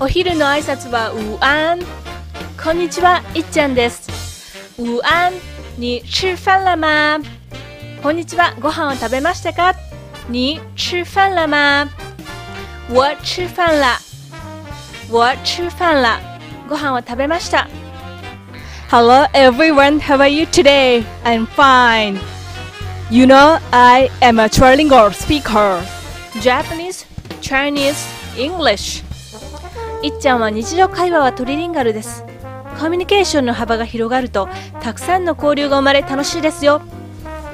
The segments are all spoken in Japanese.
お昼の挨拶は午安こんにちはいっちゃんです午安你吃饭了吗こんにちはご飯を食べましたか你吃饭了吗我吃饭了我吃饭了ご飯を食べました Hello everyone, how are you today? I'm fine. You know, I am a trilingual speaker. Japanese, Chinese, English いっちゃんは日常会話はトリリンガルです。コミュニケーションの幅が広がるとたくさんの交流が生まれ楽しいですよ。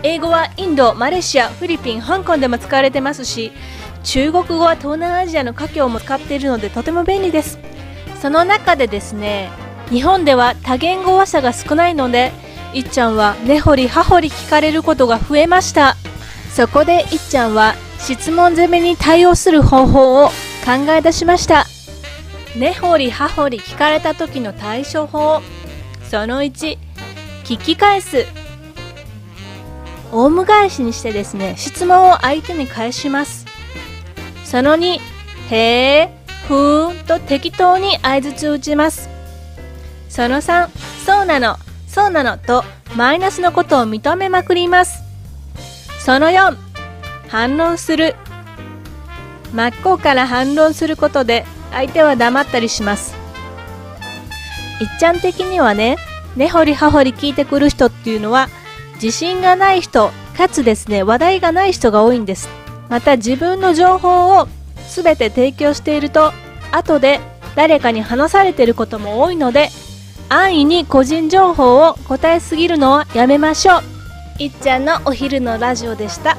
英語はインド、マレーシア、フィリピン、香港でも使われてますし中国語は東南アジアの華僑も使っているのでとても便利です。その中でですね日本では多言語話者が少ないのでいっちゃんは根掘り葉掘り聞かれることが増えました。そこでいっちゃんは質問攻めに対応する方法を考え出しました。根掘り葉掘り聞かれた時の対処法。その1聞き返す。オウム返しにしてですね質問を相手に返します。その2へえふーんと適当に相槌を打ちます。その3そうなのそうなのとマイナスのことを認めまくります。その4反論する。真っ向から反論することで相手は黙ったりします。いっちゃん的にはね根掘り葉掘り聞いてくる人っていうのは自信がない人かつですね話題がない人が多いんです。また自分の情報を全て提供していると後で誰かに話されていることも多いので安易に個人情報を答えすぎるのはやめましょう。いっちゃんのお昼のラジオでした。